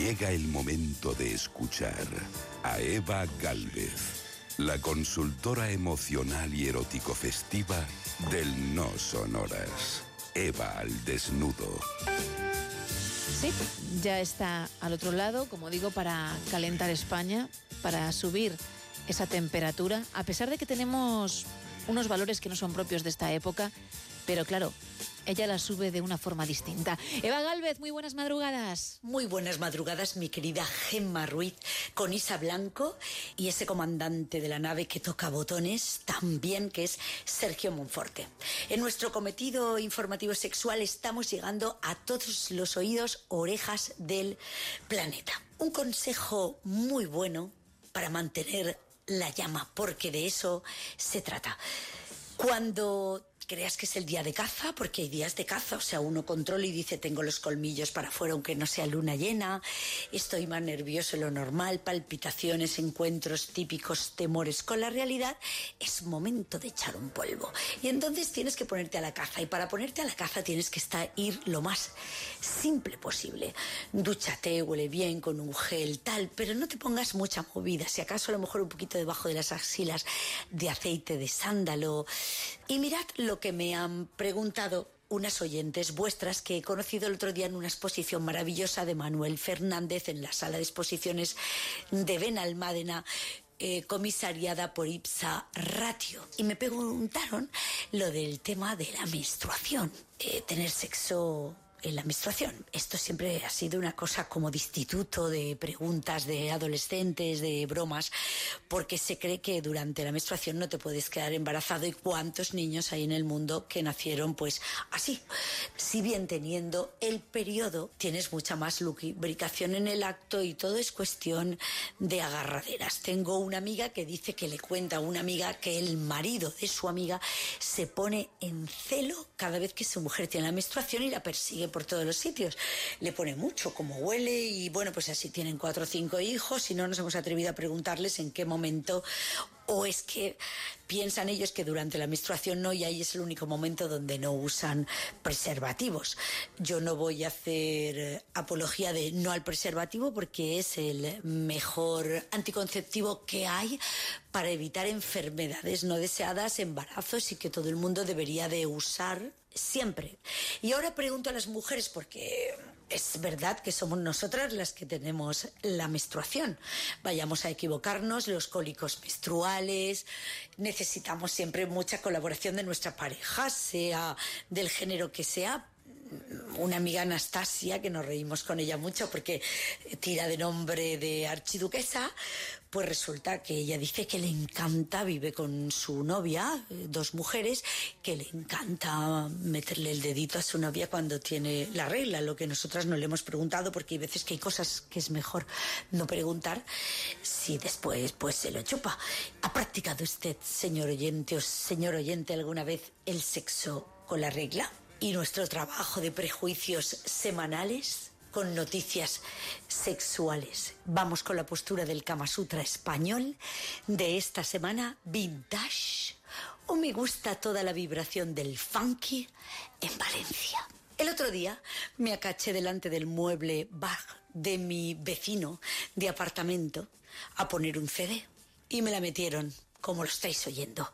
Llega el momento de escuchar a Eva Galvez, la consultora emocional y erótico festiva del No Sonoras. Eva al desnudo. Sí, ya está al otro lado, como digo, para calentar España, para subir esa temperatura, a pesar de que tenemos unos valores que no son propios de esta época, pero claro, ella la sube de una forma distinta. Eva Galvez, muy buenas madrugadas. Muy buenas madrugadas, mi querida Gemma Ruiz, con Isa Blanco y ese comandante de la nave que toca botones también, que es Sergio Monforte. En nuestro cometido informativo sexual estamos llegando a todos los oídos, orejas del planeta. Un consejo muy bueno para mantener la llama, porque de eso se trata. Cuando creas que es el día de caza, porque hay días de caza, o sea, uno controla y dice tengo los colmillos para afuera aunque no sea luna llena, estoy más nervioso de lo normal, palpitaciones, encuentros típicos, temores con la realidad, es momento de echar un polvo. Y entonces tienes que ponerte a la caza. Y para ponerte a la caza tienes que estar, ir lo más simple posible. Dúchate, huele bien con un gel, tal, pero no te pongas mucha movida, si acaso a lo mejor un poquito debajo de las axilas de aceite de sándalo. Y mirad lo que me han preguntado unas oyentes vuestras que he conocido el otro día en una exposición maravillosa de Manuel Fernández en la sala de exposiciones de Benalmádena. Eh, comisariada por Ipsa Ratio. Y me preguntaron lo del tema de la menstruación. Tener sexo en la menstruación. Esto siempre ha sido una cosa como de instituto, de preguntas de adolescentes, de bromas, porque se cree que durante la menstruación no te puedes quedar embarazado y cuántos niños hay en el mundo que nacieron pues así. Si bien teniendo el periodo tienes mucha más lubricación en el acto y todo es cuestión de agarraderas. Tengo una amiga que dice que le cuenta a una amiga que el marido de su amiga se pone en celo cada vez que su mujer tiene la menstruación y la persigue por todos los sitios. Le pone mucho, como huele y bueno, pues así tienen cuatro o cinco hijos y no nos hemos atrevido a preguntarles en qué momento o es que piensan ellos que durante la menstruación no y ahí es el único momento donde no usan preservativos. Yo no voy a hacer eh, apología de no al preservativo porque es el mejor anticonceptivo que hay para evitar enfermedades no deseadas, embarazos y que todo el mundo debería de usar siempre. Y ahora pregunto a las mujeres porque es verdad que somos nosotras las que tenemos la menstruación. Vayamos a equivocarnos, los cólicos menstruales, necesitamos siempre mucha colaboración de nuestra pareja, sea del género que sea, una amiga Anastasia, que nos reímos con ella mucho porque tira de nombre de archiduquesa, pues resulta que ella dice que le encanta, vive con su novia, dos mujeres, que le encanta meterle el dedito a su novia cuando tiene la regla, lo que nosotras no le hemos preguntado porque hay veces que hay cosas que es mejor no preguntar si después pues se lo chupa. ¿Ha practicado usted, señor oyente o señor oyente, alguna vez el sexo con la regla? Y nuestro trabajo de prejuicios semanales con noticias sexuales. Vamos con la postura del Kama Sutra español de esta semana, vintage, o me gusta toda la vibración del funky en Valencia. El otro día me acaché delante del mueble Bach de mi vecino de apartamento a poner un CD y me la metieron, como lo estáis oyendo,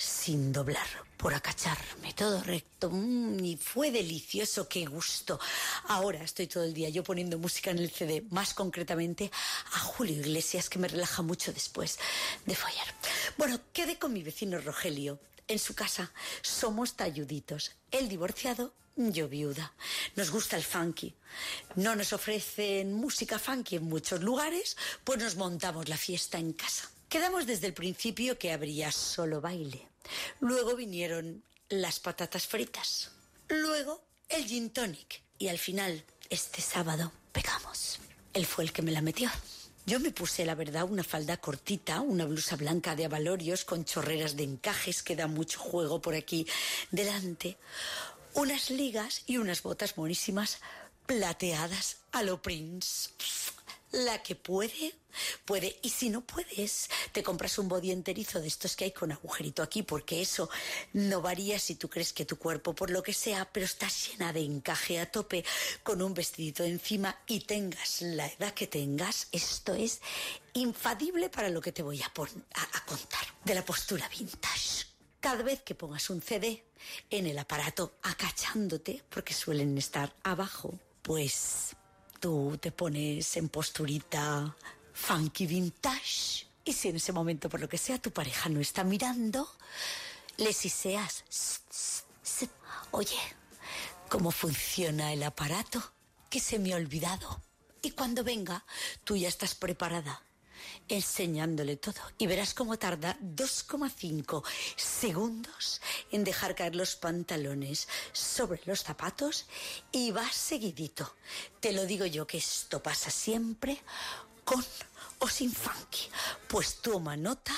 sin doblar, por acacharme, todo recto. Mm, y fue delicioso, qué gusto. Ahora estoy todo el día yo poniendo música en el CD, más concretamente a Julio Iglesias, que me relaja mucho después de follar. Bueno, quedé con mi vecino Rogelio. En su casa somos talluditos. Él divorciado, yo viuda. Nos gusta el funky. No nos ofrecen música funky en muchos lugares, pues nos montamos la fiesta en casa. Quedamos desde el principio que habría solo baile. Luego vinieron las patatas fritas. Luego el gin tonic. Y al final, este sábado, pegamos. Él fue el que me la metió. Yo me puse, la verdad, una falda cortita, una blusa blanca de avalorios con chorreras de encajes que da mucho juego por aquí delante, unas ligas y unas botas monísimas plateadas a lo Prince. La que puede, puede. Y si no puedes, te compras un body enterizo de estos que hay con agujerito aquí, porque eso no varía si tú crees que tu cuerpo, por lo que sea, pero estás llena de encaje a tope con un vestidito encima y tengas la edad que tengas. Esto es infadible para lo que te voy a, a, a contar de la postura vintage. Cada vez que pongas un CD en el aparato acachándote, porque suelen estar abajo, pues tú te pones en posturita funky vintage y si en ese momento por lo que sea tu pareja no está mirando, le siseas. Oye, ¿cómo funciona el aparato? Que se me ha olvidado. Y cuando venga, tú ya estás preparada enseñándole todo. Y verás cómo tarda 2,5 segundos en dejar caer los pantalones sobre los zapatos y va seguidito. Te lo digo yo que esto pasa siempre con o sin funky. Pues toma nota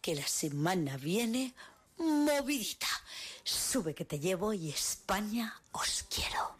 que la semana viene movidita. Sube que te llevo y España os quiero.